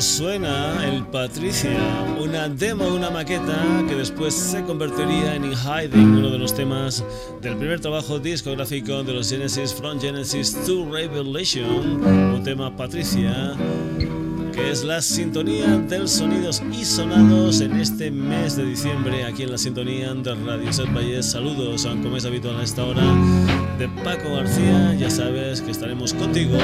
suena el Patricia, una demo, una maqueta que después se convertiría en In Hiding, uno de los temas del primer trabajo discográfico de los Genesis, From Genesis to Revelation, un tema Patricia que es la sintonía del sonidos y sonados en este mes de diciembre aquí en la sintonía de Radio Set Valles. Saludos, como es habitual a esta hora, de Paco García. Ya sabes que estaremos contigo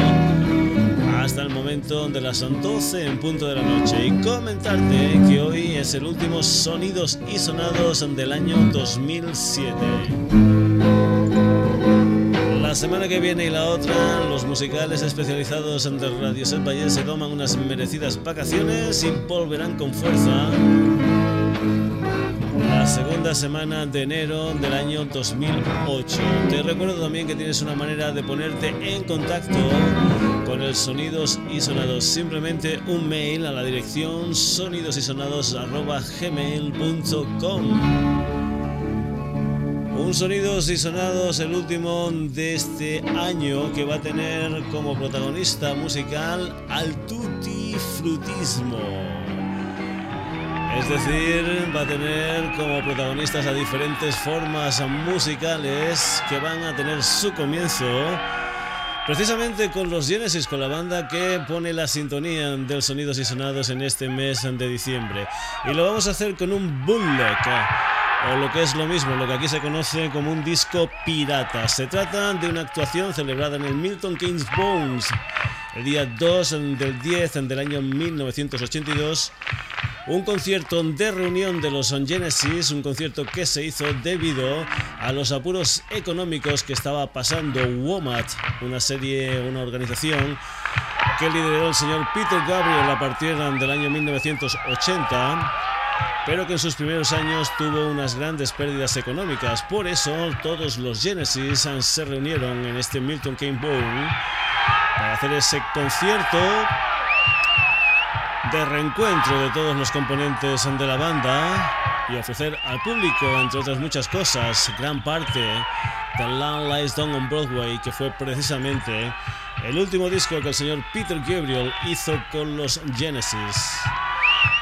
hasta el momento de las 12 en punto de la noche y comentarte que hoy es el último Sonidos y Sonados del año 2007. La semana que viene y la otra, los musicales especializados en Radio Set se toman unas merecidas vacaciones y volverán con fuerza la segunda semana de enero del año 2008. Te recuerdo también que tienes una manera de ponerte en contacto con el Sonidos y Sonados. Simplemente un mail a la dirección sonidosysonados.gmail.com un Sonidos y Sonados, el último de este año, que va a tener como protagonista musical al Tutti Frutismo. Es decir, va a tener como protagonistas a diferentes formas musicales que van a tener su comienzo precisamente con los Genesis, con la banda que pone la sintonía del Sonidos y Sonados en este mes de diciembre. Y lo vamos a hacer con un bootleg o lo que es lo mismo, lo que aquí se conoce como un disco pirata. Se trata de una actuación celebrada en el Milton Keynes Bones el día 2 del 10 del año 1982 un concierto de reunión de los Genesis, un concierto que se hizo debido a los apuros económicos que estaba pasando WOMAT, una serie, una organización que lideró el señor Peter Gabriel a partir del año 1980 pero que en sus primeros años tuvo unas grandes pérdidas económicas. Por eso todos los Genesis se reunieron en este Milton Keynes Bowl para hacer ese concierto de reencuentro de todos los componentes de la banda y ofrecer al público, entre otras muchas cosas, gran parte de Land Lies Down on Broadway, que fue precisamente el último disco que el señor Peter Gabriel hizo con los Genesis.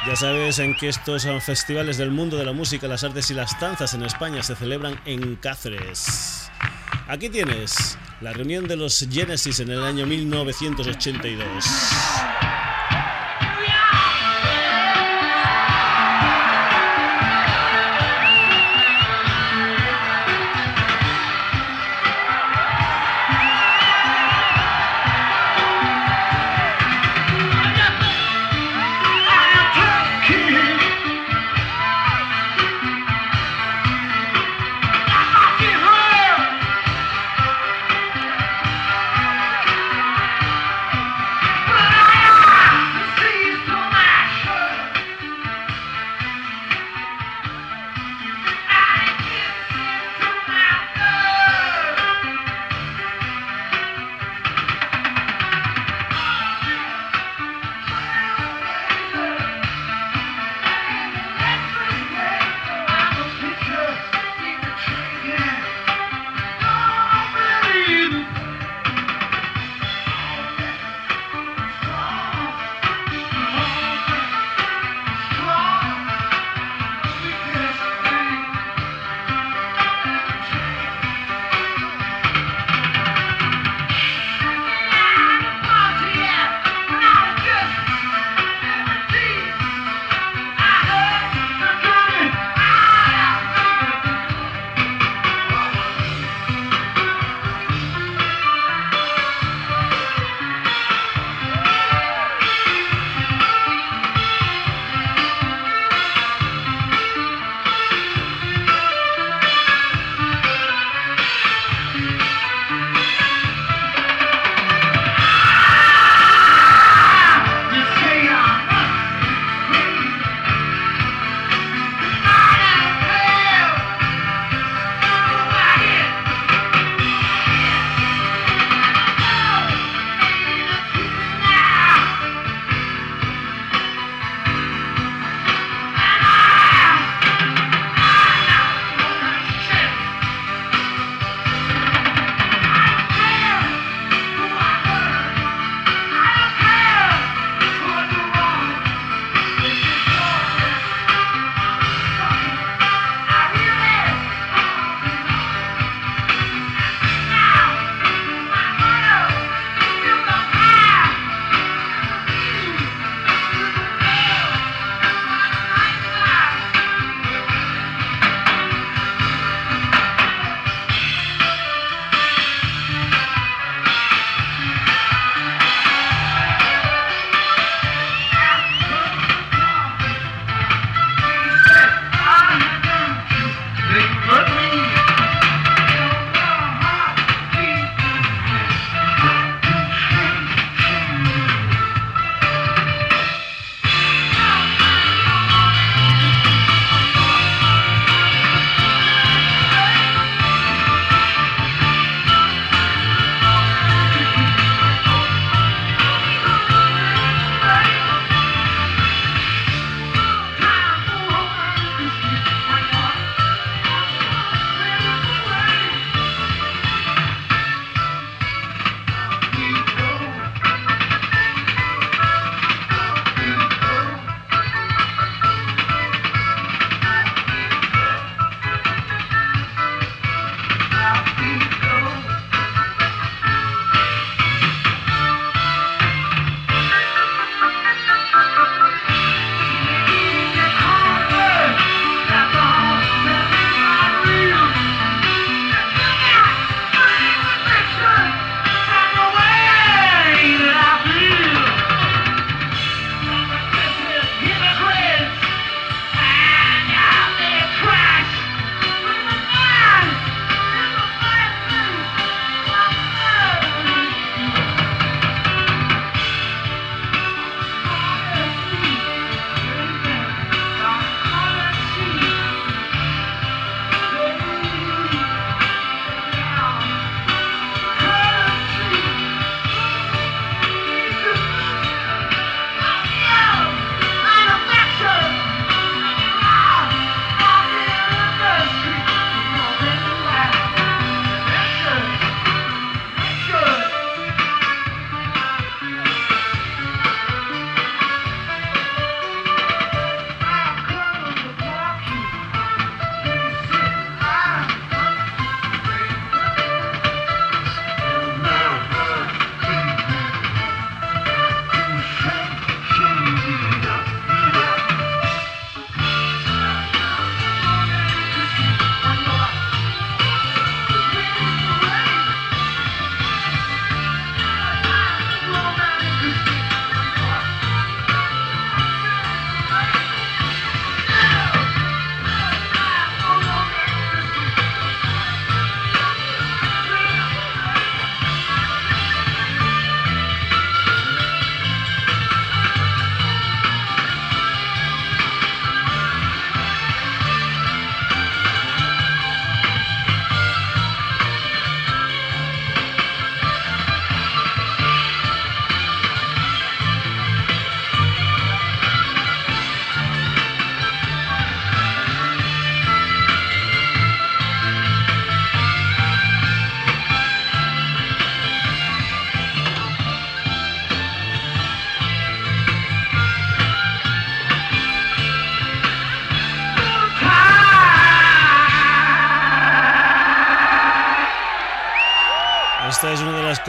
Ya sabes en que estos festivales del mundo de la música, las artes y las danzas en España se celebran en Cáceres. Aquí tienes la reunión de los Genesis en el año 1982.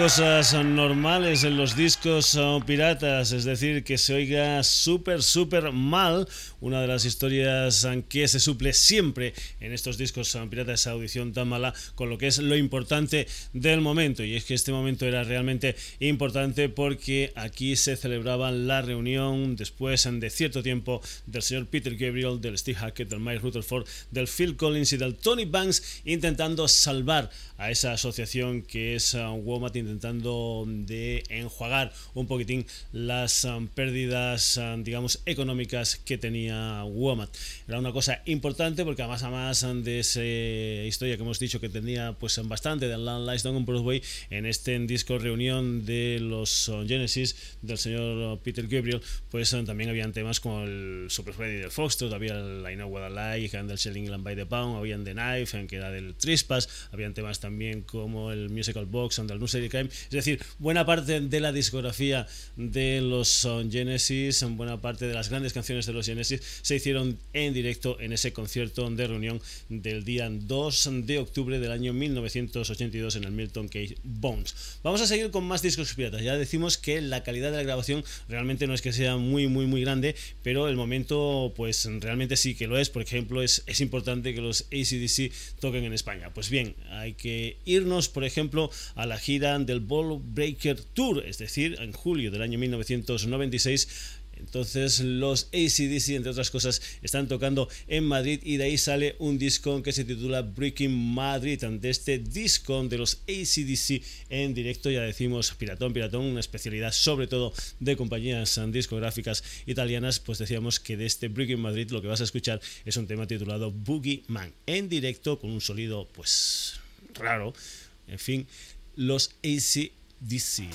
Cosas normales en los discos uh, piratas, es decir, que se oiga súper, súper mal. Una de las historias uh, que se suple siempre en estos discos uh, piratas, esa audición tan mala, con lo que es lo importante del momento. Y es que este momento era realmente importante porque aquí se celebraba la reunión después de cierto tiempo del señor Peter Gabriel, del Steve Hackett, del Mike Rutherford, del Phil Collins y del Tony Banks intentando salvar a esa asociación que es Womat intentando de enjuagar un poquitín las um, pérdidas um, digamos económicas que tenía Womat era una cosa importante porque además además um, de esa historia que hemos dicho que tenía pues bastante de Land Down on Broadway en este disco reunión de los Genesis del señor uh, Peter Gabriel pues también habían temas como el Super Freddy del Foxtrot había el I Know What I Like del Selling England by the Pound habían The Knife en que era del Trispas habían temas también como el Musical Box and the Nursery Es decir, buena parte de la discografía de los Genesis, buena parte de las grandes canciones de los Genesis se hicieron en directo en ese concierto de reunión del día 2 de octubre del año 1982 en el Milton Keynes Bones. Vamos a seguir con más discos piratas. Ya decimos que la calidad de la grabación realmente no es que sea muy, muy, muy grande, pero el momento, pues realmente sí que lo es. Por ejemplo, es, es importante que los ACDC toquen en España. Pues bien, hay que ir irnos, por ejemplo, a la gira del Ball Breaker Tour, es decir, en julio del año 1996 entonces los ACDC, entre otras cosas, están tocando en Madrid y de ahí sale un disco que se titula Breaking Madrid. Ante este disco de los ACDC en directo, ya decimos Piratón, Piratón, una especialidad sobre todo de compañías discográficas italianas, pues decíamos que de este Breaking Madrid lo que vas a escuchar es un tema titulado Boogie Man en directo con un sonido pues raro. En fin, los ACDC.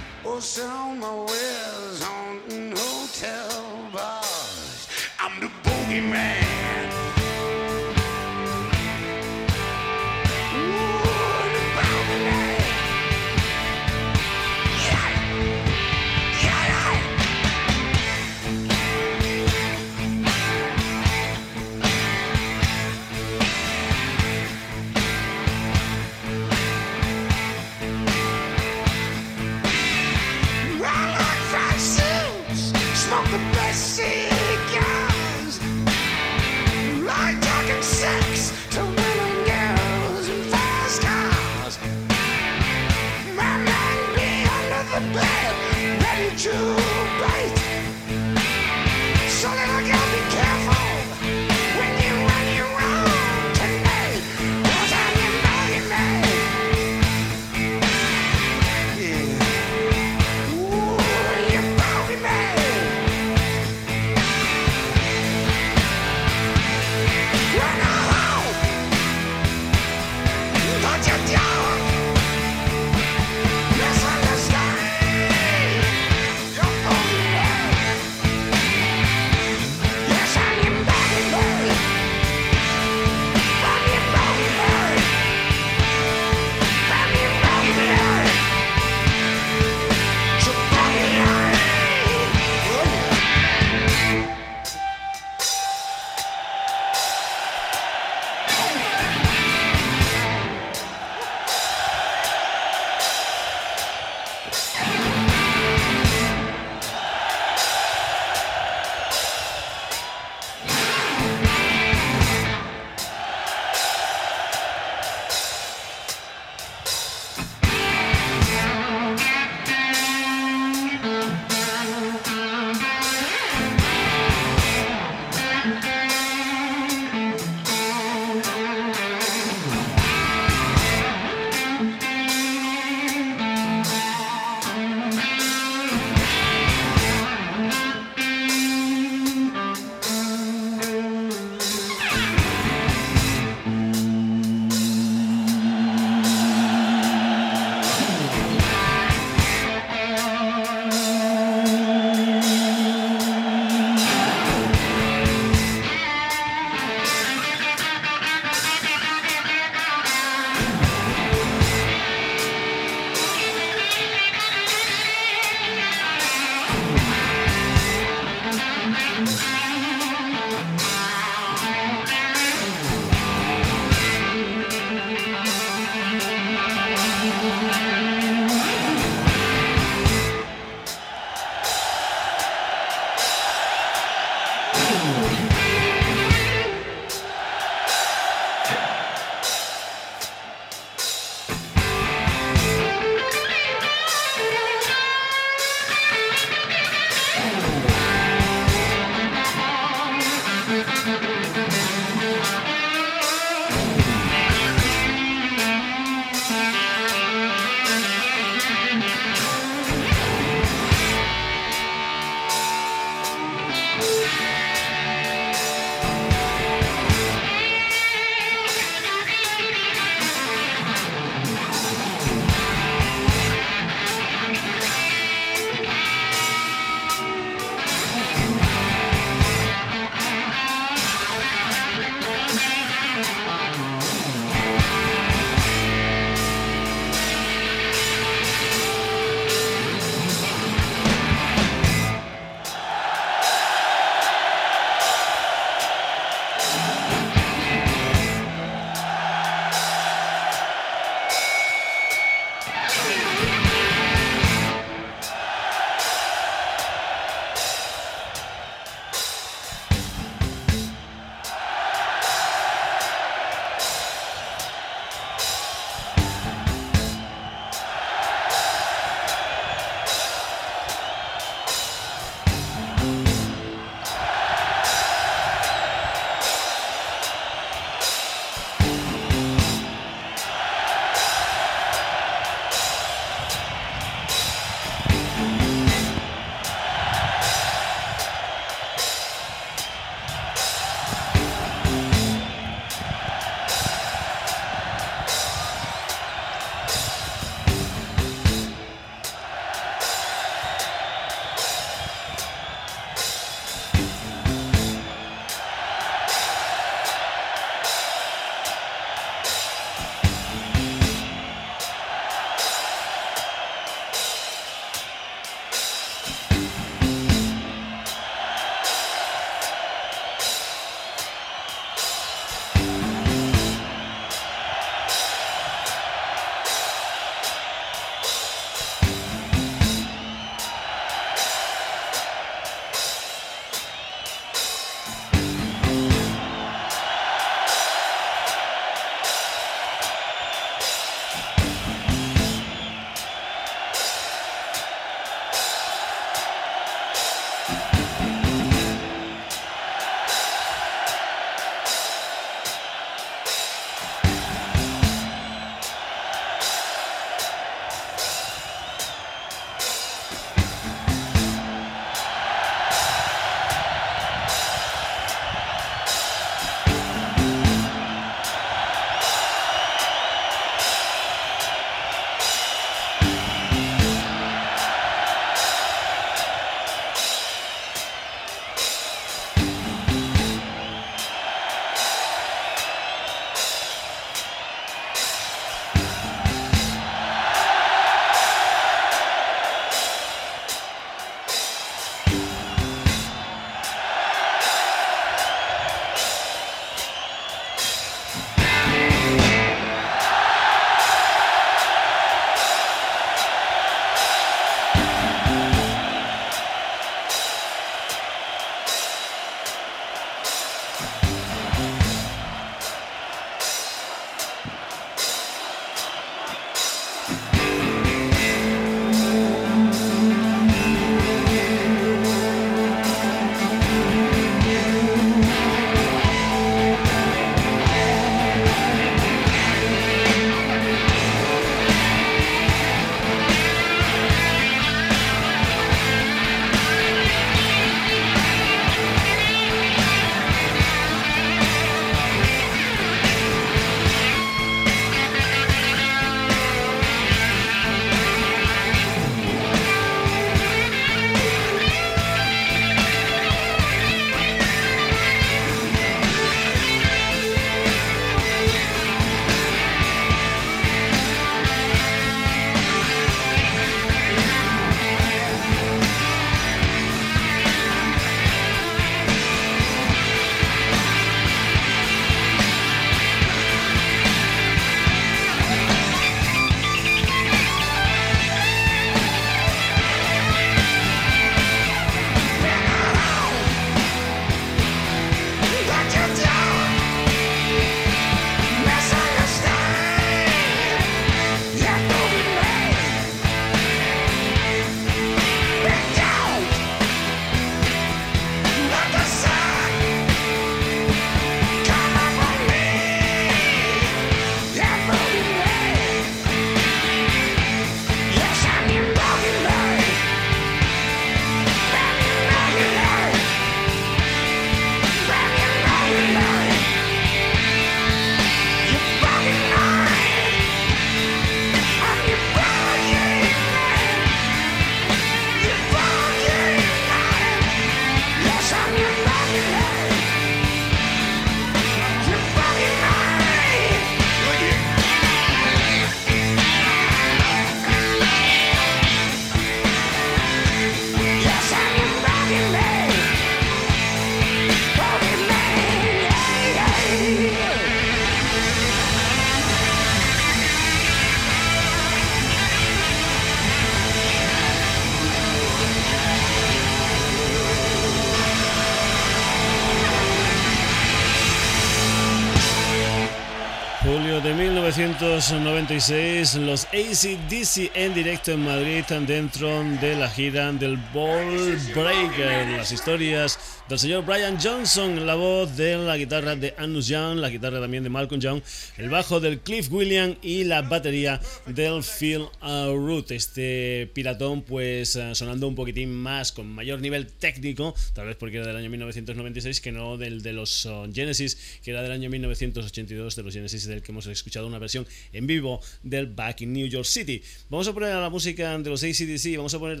1996, los ACDC en directo en Madrid dentro de la gira del Ball Breaker. Las historias del señor Brian Johnson, la voz de la guitarra de Anus Young, la guitarra también de Malcolm Young, el bajo del Cliff William y la batería del Phil Root. Este piratón, pues eh, sonando un poquitín más, con mayor nivel técnico, tal vez porque era del año 1996, que no del de los uh, Genesis, que era del año 1982, de los Genesis, del que hemos escuchado una versión en vivo del Back in New York City. Vamos a poner la música de los ACDC, vamos a poner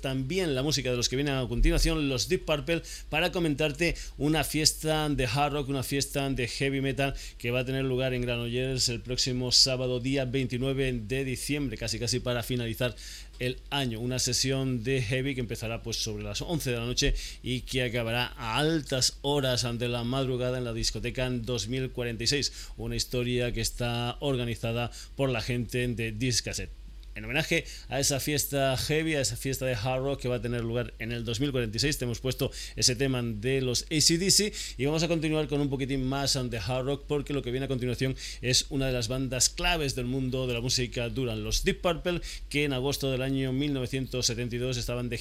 también la música de los que vienen a continuación, los Deep Purple, para comentarte una fiesta de hard rock, una fiesta de heavy metal que va a tener lugar en Granollers el próximo sábado día 29 de diciembre, casi casi para finalizar el año. Una sesión de heavy que empezará pues sobre las 11 de la noche y que acabará a altas horas ante la madrugada en la discoteca en 2046. Una historia que está organizada por la gente de Discaset en homenaje a esa fiesta heavy, a esa fiesta de hard rock que va a tener lugar en el 2046. Te hemos puesto ese tema de los ACDC y vamos a continuar con un poquitín más de hard rock porque lo que viene a continuación es una de las bandas claves del mundo de la música Duran, los Deep Purple, que en agosto del año 1972 estaban de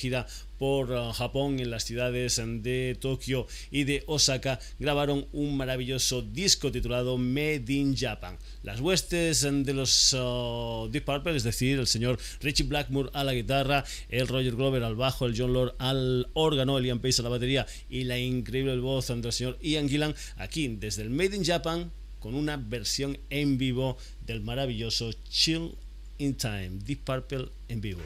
uh, Japón en las ciudades de Tokio y de Osaka, grabaron un maravilloso disco titulado Made in Japan. Las huestes de los uh, Deep Purple, es decir, el señor Richie Blackmore a la guitarra, el Roger Glover al bajo, el John Lord al órgano, el Ian Pace a la batería y la increíble voz del señor Ian Gillan aquí desde el Made in Japan con una versión en vivo del maravilloso Chill in Time, Deep Purple en vivo.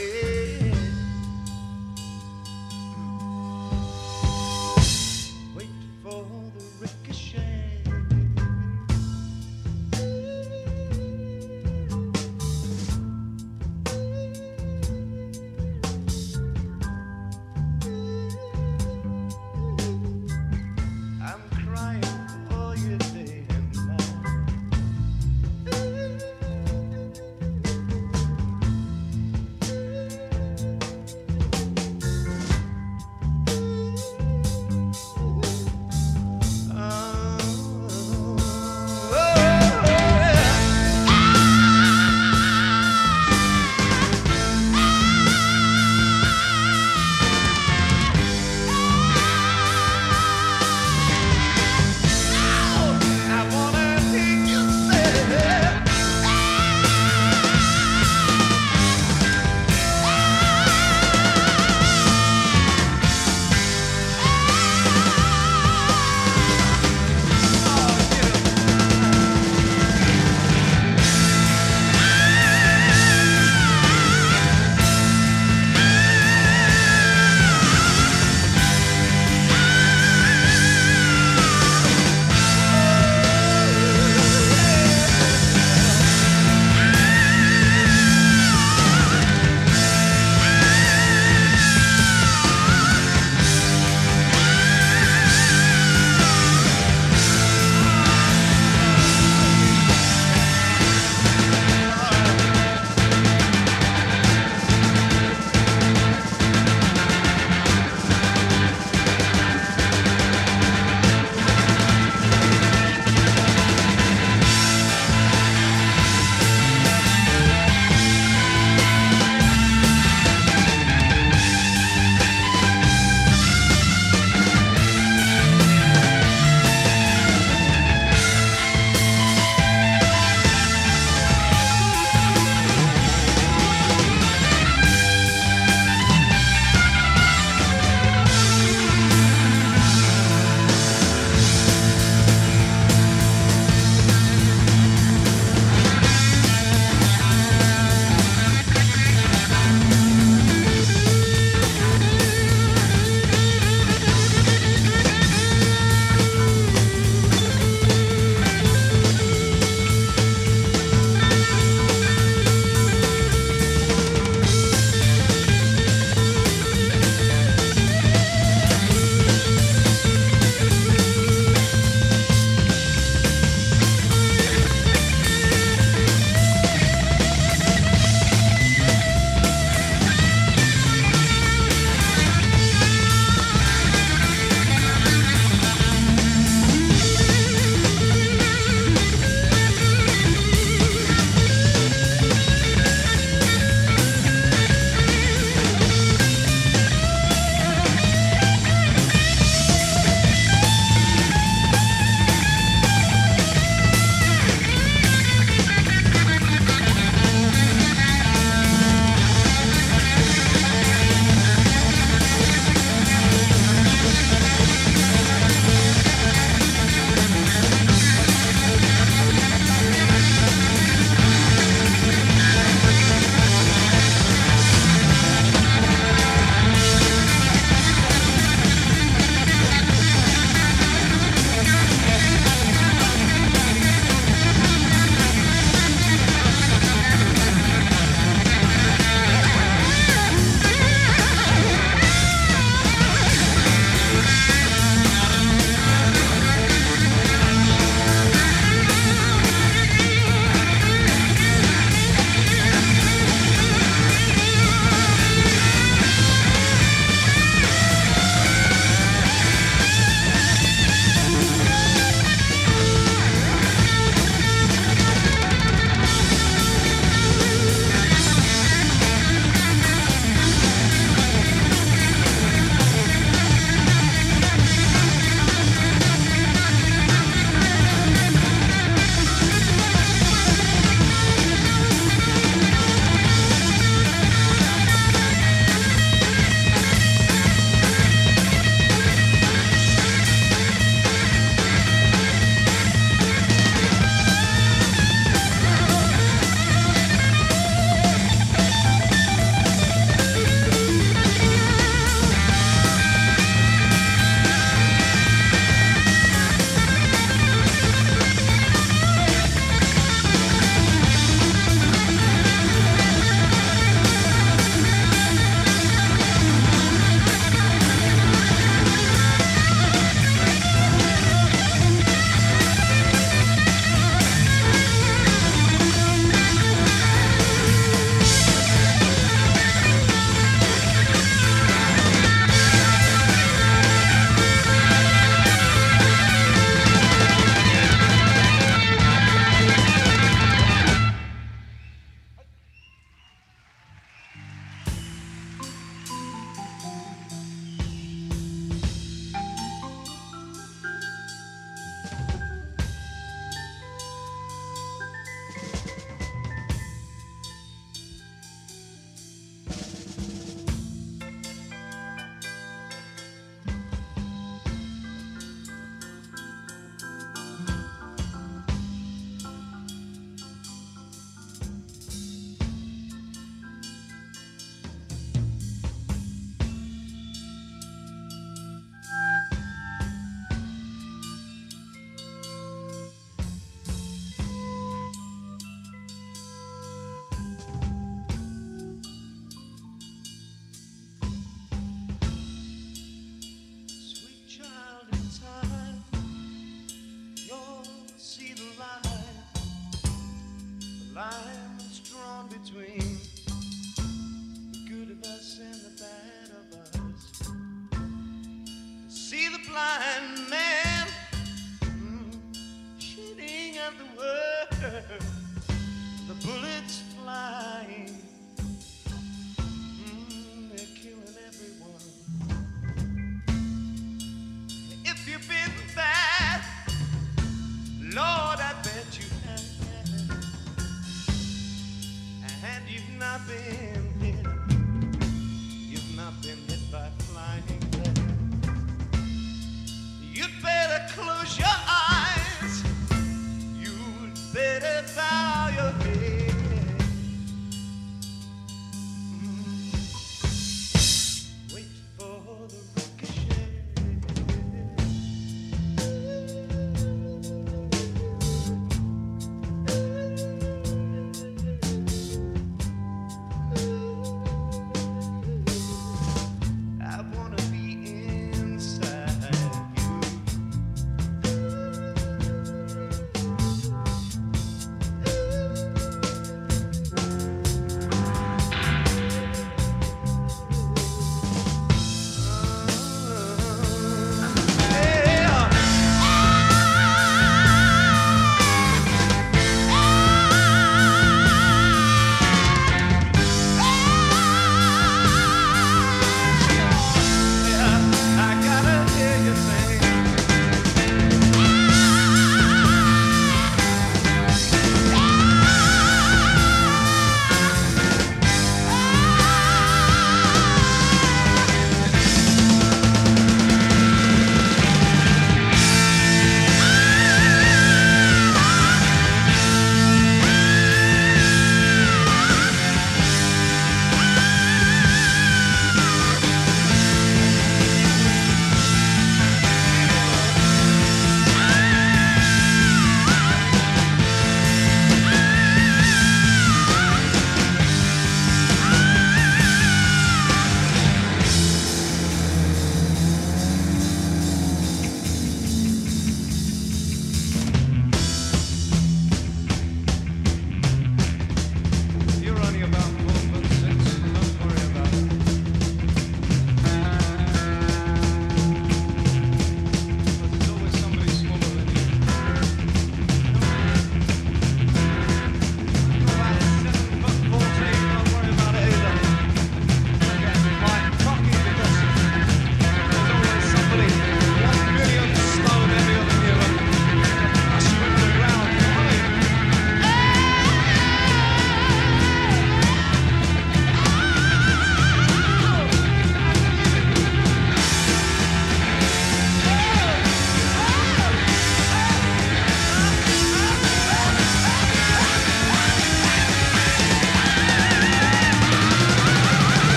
hey.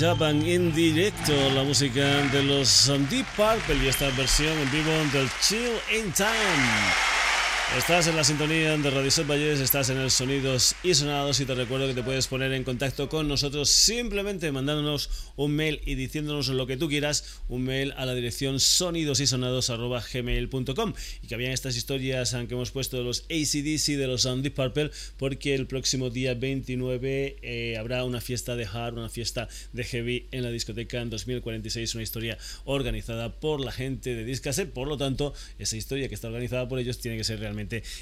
Japan en directo, la música de los Deep Purple y esta versión en vivo del Chill in Time. Estás en la sintonía de Radio Set Valles, estás en el Sonidos y Sonados y te recuerdo que te puedes poner en contacto con nosotros simplemente mandándonos un mail y diciéndonos lo que tú quieras, un mail a la dirección sonidosysonados.gmail.com y que habían estas historias que hemos puesto de los ACDC, de los Deep Purple, porque el próximo día 29 eh, habrá una fiesta de hard, una fiesta de heavy en la discoteca en 2046, una historia organizada por la gente de Discaset, por lo tanto, esa historia que está organizada por ellos tiene que ser realmente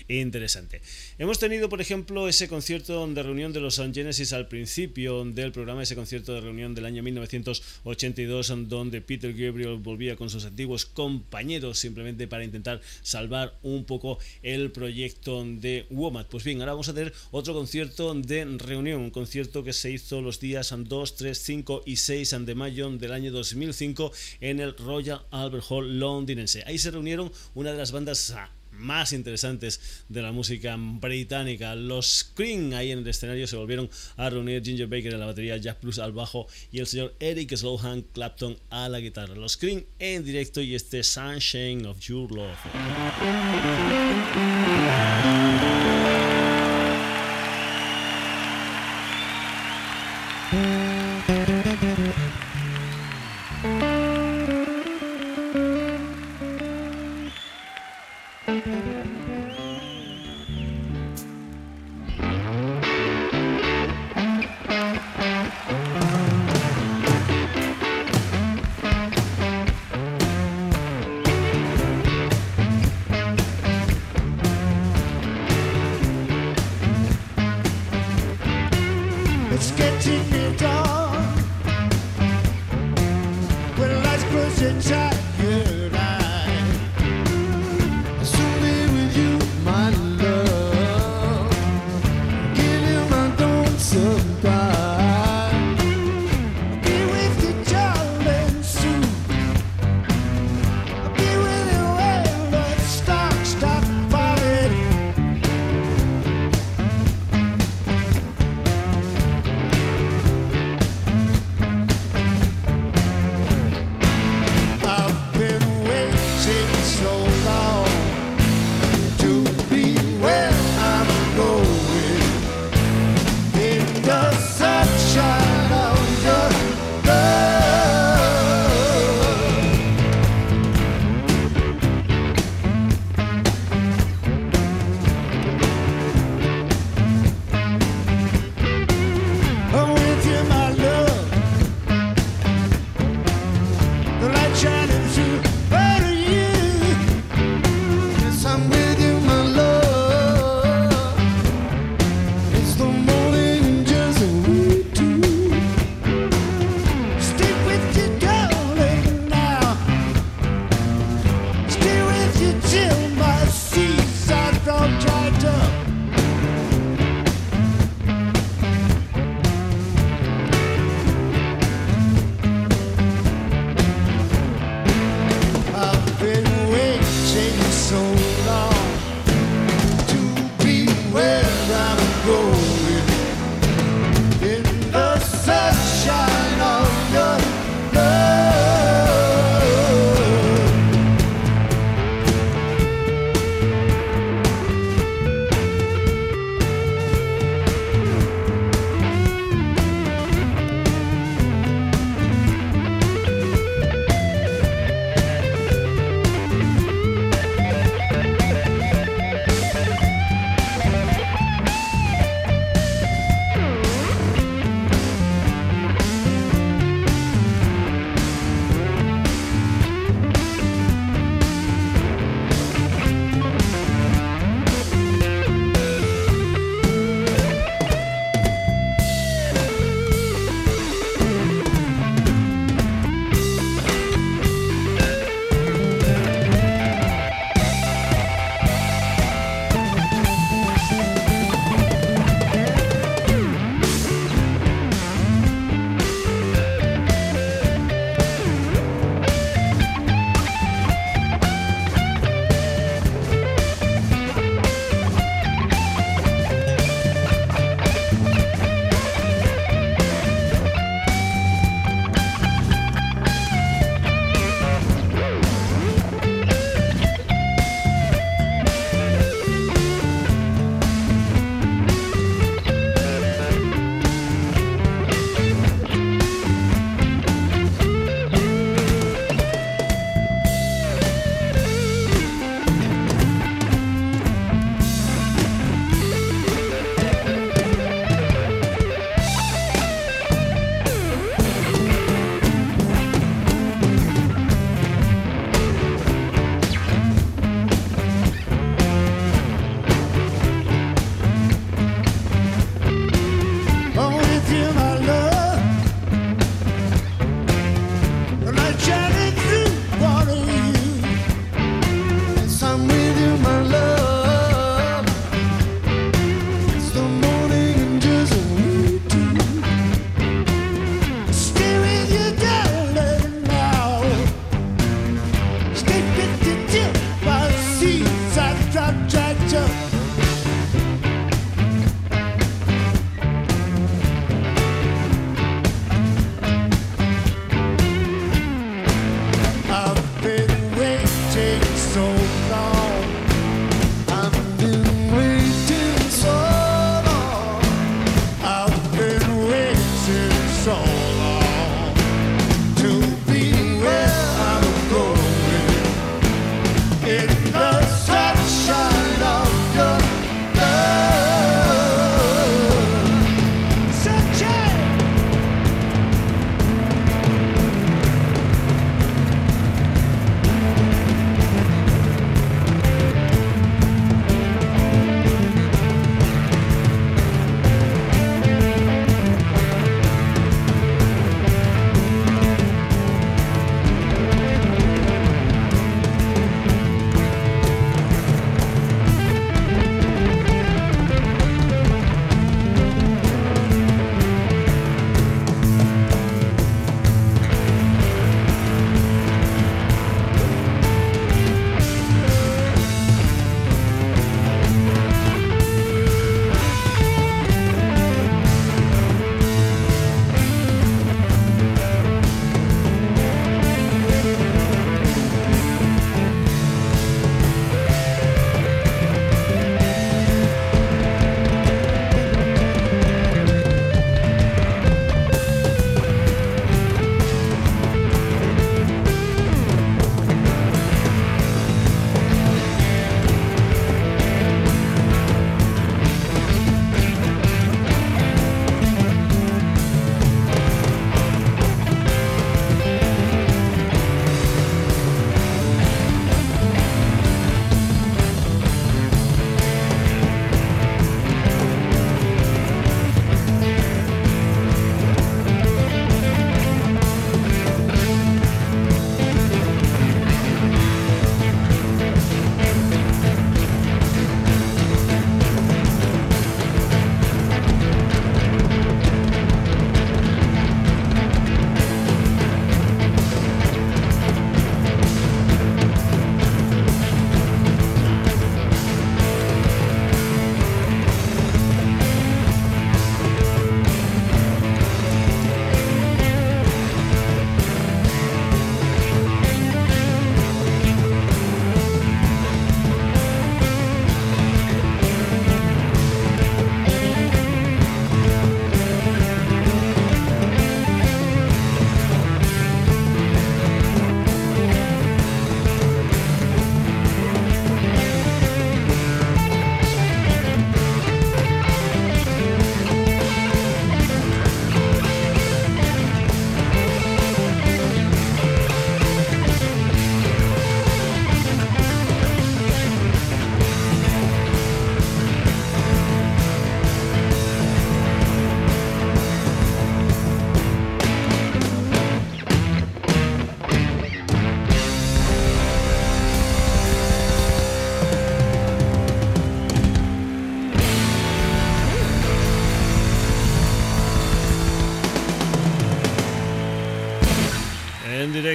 interesante. Hemos tenido, por ejemplo, ese concierto de reunión de los Genesis al principio del programa, ese concierto de reunión del año 1982, donde Peter Gabriel volvía con sus antiguos compañeros simplemente para intentar salvar un poco el proyecto de Womat. Pues bien, ahora vamos a tener otro concierto de reunión, un concierto que se hizo los días 2, 3, 5 y 6 de mayo del año 2005 en el Royal Albert Hall londinense. Ahí se reunieron una de las bandas más interesantes de la música británica. Los Cream ahí en el escenario se volvieron a reunir Ginger Baker en la batería, Jack Plus al bajo y el señor Eric Slowhan Clapton a la guitarra. Los Cream en directo y este Sunshine of Your Love.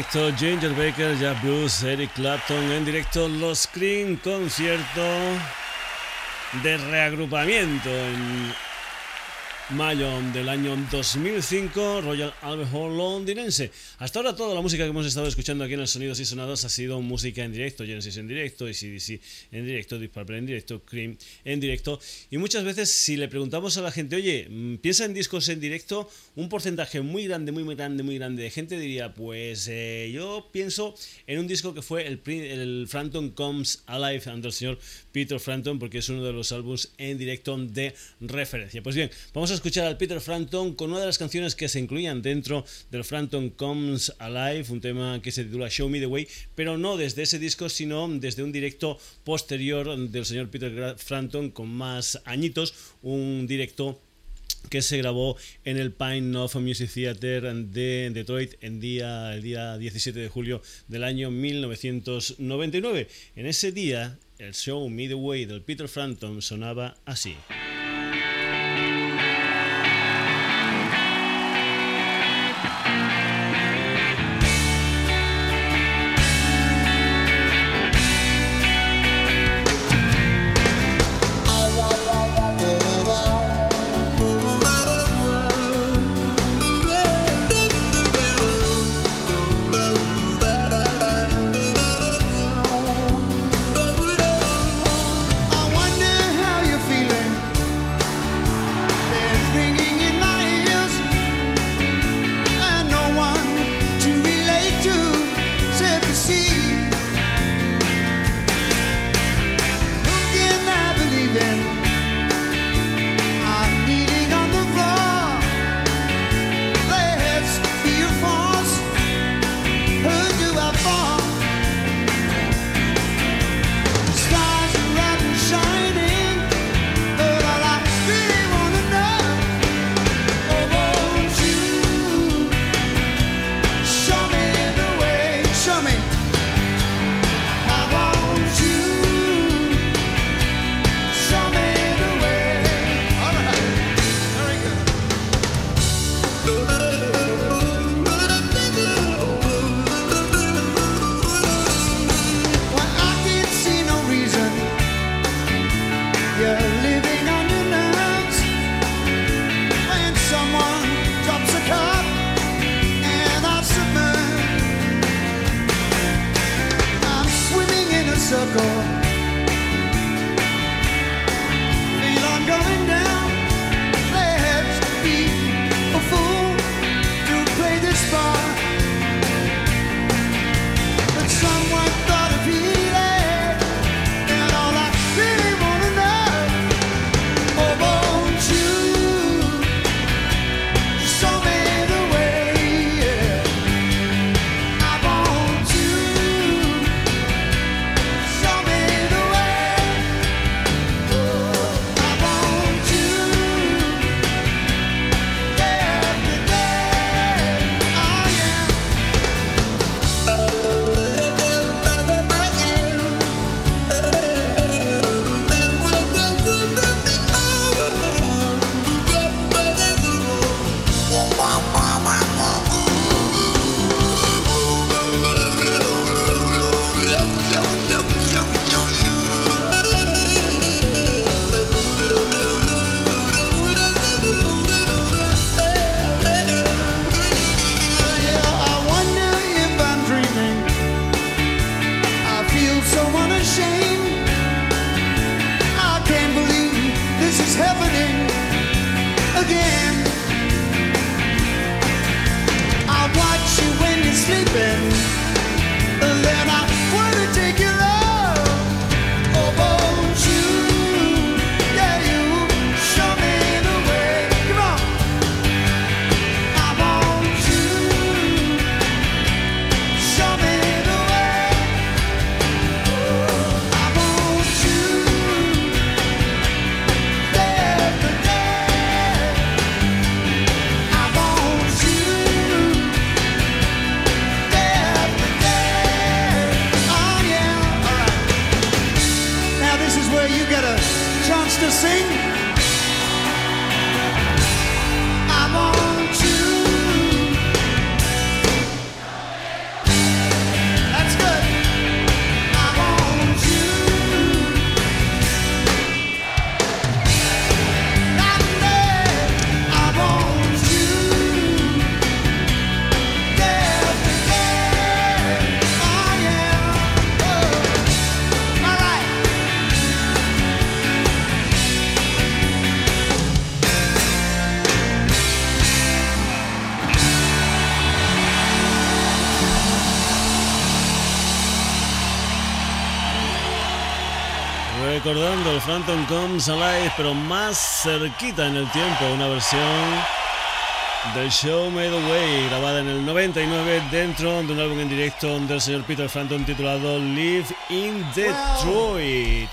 Directo Ginger Baker, Bruce, Eric Clapton en directo Los Screen concierto de reagrupamiento en mayo del año 2005, Royal Albert Hall londinense. Hasta ahora toda la música que hemos estado escuchando aquí en el Sonidos y Sonados ha sido música en directo, Genesis en directo, ACDC en directo, Deep Purple en directo, Cream en directo. Y muchas veces si le preguntamos a la gente, oye, mm, piensa en discos en directo, un porcentaje muy grande, muy, muy grande, muy grande de gente diría, pues eh, yo pienso en un disco que fue el, el Frampton Comes Alive, ante el señor Peter Frampton, porque es uno de los álbumes en directo de referencia. Pues bien, vamos a escuchar al Peter Frampton con una de las canciones que se incluían dentro del Frampton Comes Alive, un tema que se titula Show Me the Way, pero no desde ese disco, sino desde un directo posterior del señor Peter Frampton con más añitos, un directo que se grabó en el Pine of Music Theater de Detroit el día 17 de julio del año 1999. En ese día, el show Me the Way del Peter Frampton sonaba así. Comes Alive, pero más cerquita en el tiempo, una versión del Show Made Away, grabada en el 99 dentro de un álbum en directo del señor Peter Frampton titulado Live in Detroit.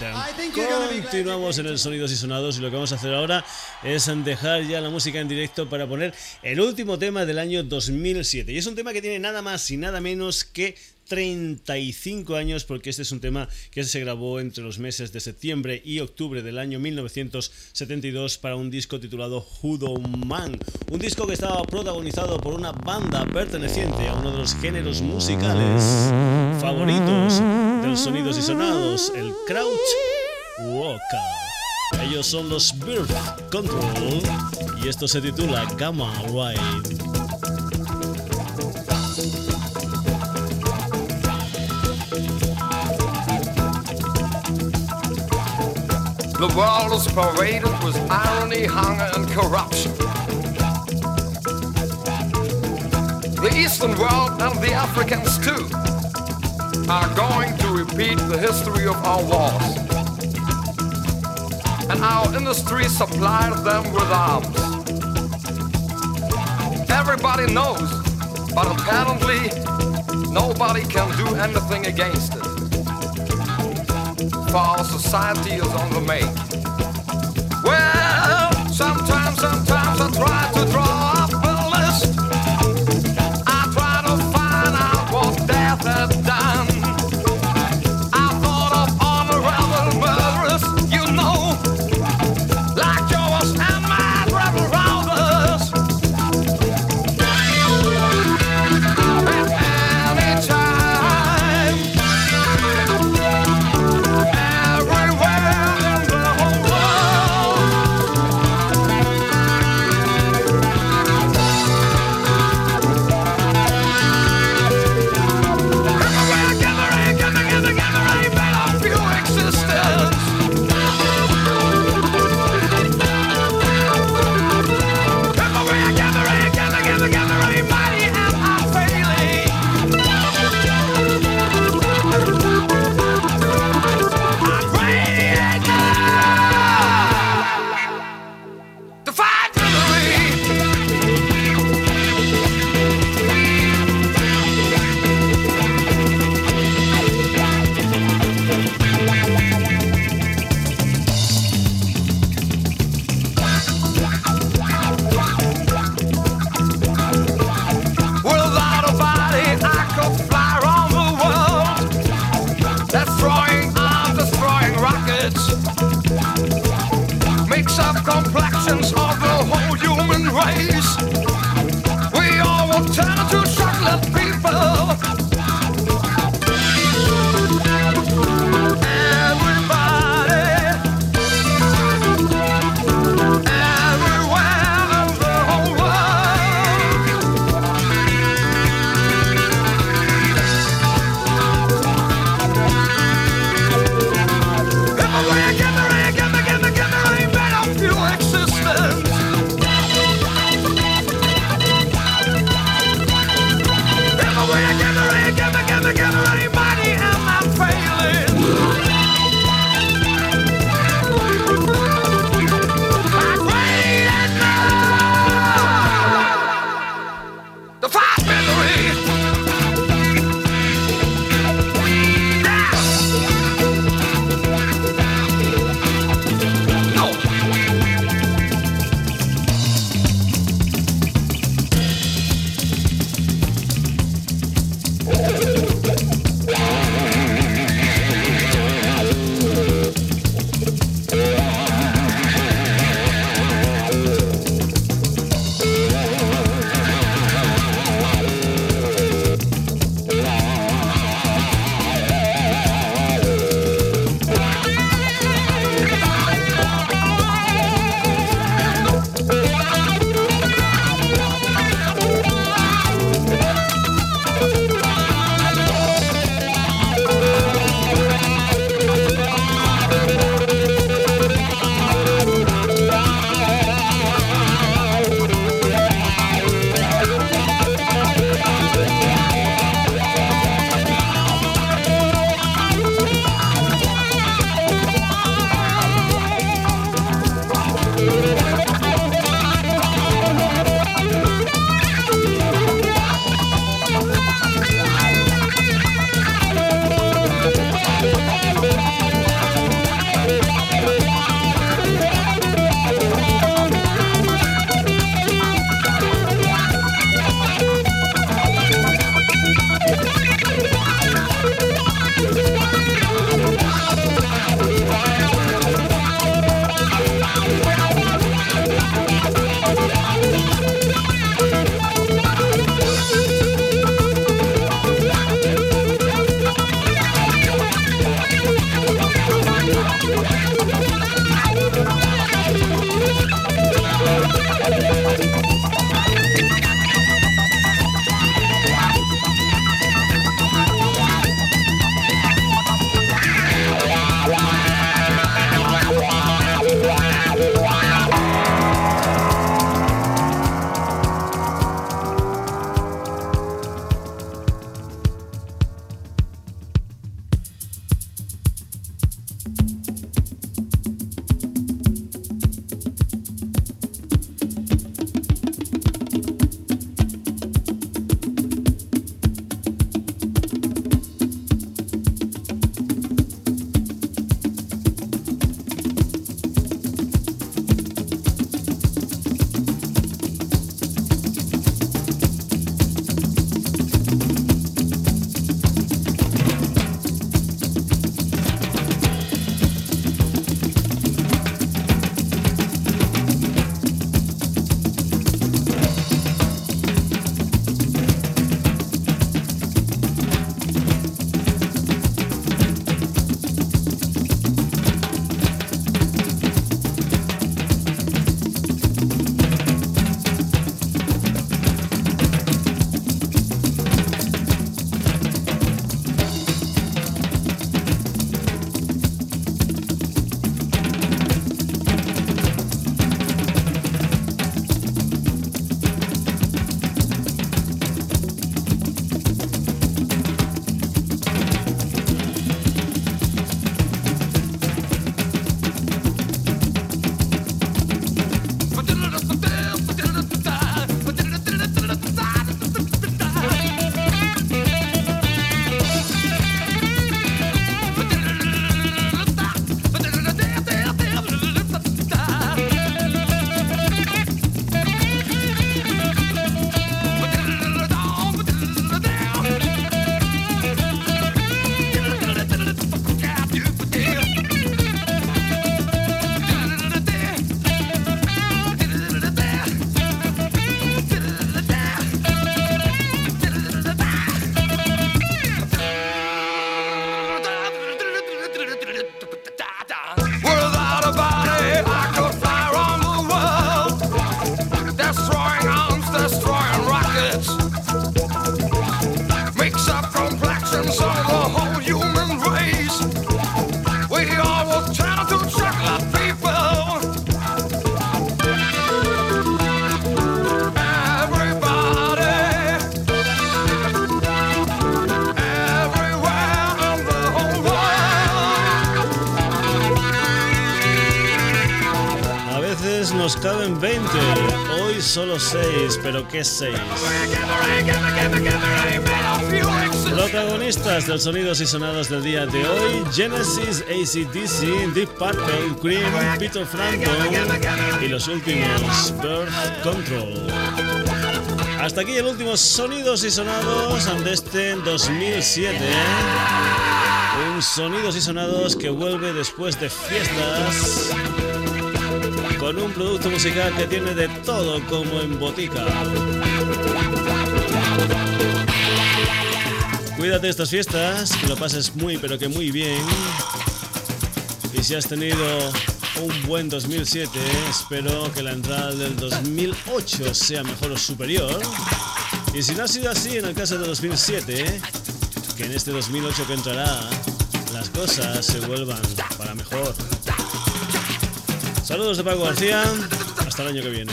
Continuamos en el Sonidos y Sonados y lo que vamos a hacer ahora es dejar ya la música en directo para poner el último tema del año 2007. Y es un tema que tiene nada más y nada menos que 35 años porque este es un tema que se grabó entre los meses de septiembre y octubre del año 1972 para un disco titulado Judo Man, un disco que estaba protagonizado por una banda perteneciente a uno de los géneros musicales favoritos de los sonidos y sonados, el Crouch Walker. Ellos son los Birth Control y esto se titula Gamma Ride. The world is paraded with irony, hunger, and corruption. The Eastern world and the Africans too are going to repeat the history of our wars. And our industry supplied them with arms. Everybody knows, but apparently nobody can do anything against it for our society is on the make. Well, sometimes, solo 6, pero ¿qué 6? Protagonistas del sonidos y sonados del día de hoy: Genesis, ACDC, Deep Purple, Cream, Peter Frampton y los últimos Birth Control. Hasta aquí el último Sonidos y Sonados de este 2007. Un Sonidos y Sonados que vuelve después de fiestas con un producto musical que tiene de todo como en botica. Cuídate estas fiestas, que lo pases muy pero que muy bien. Y si has tenido un buen 2007, espero que la entrada del 2008 sea mejor o superior. Y si no ha sido así en el caso de 2007, que en este 2008 que entrará las cosas se vuelvan para mejor. Saludos de Paco García, hasta el año que viene.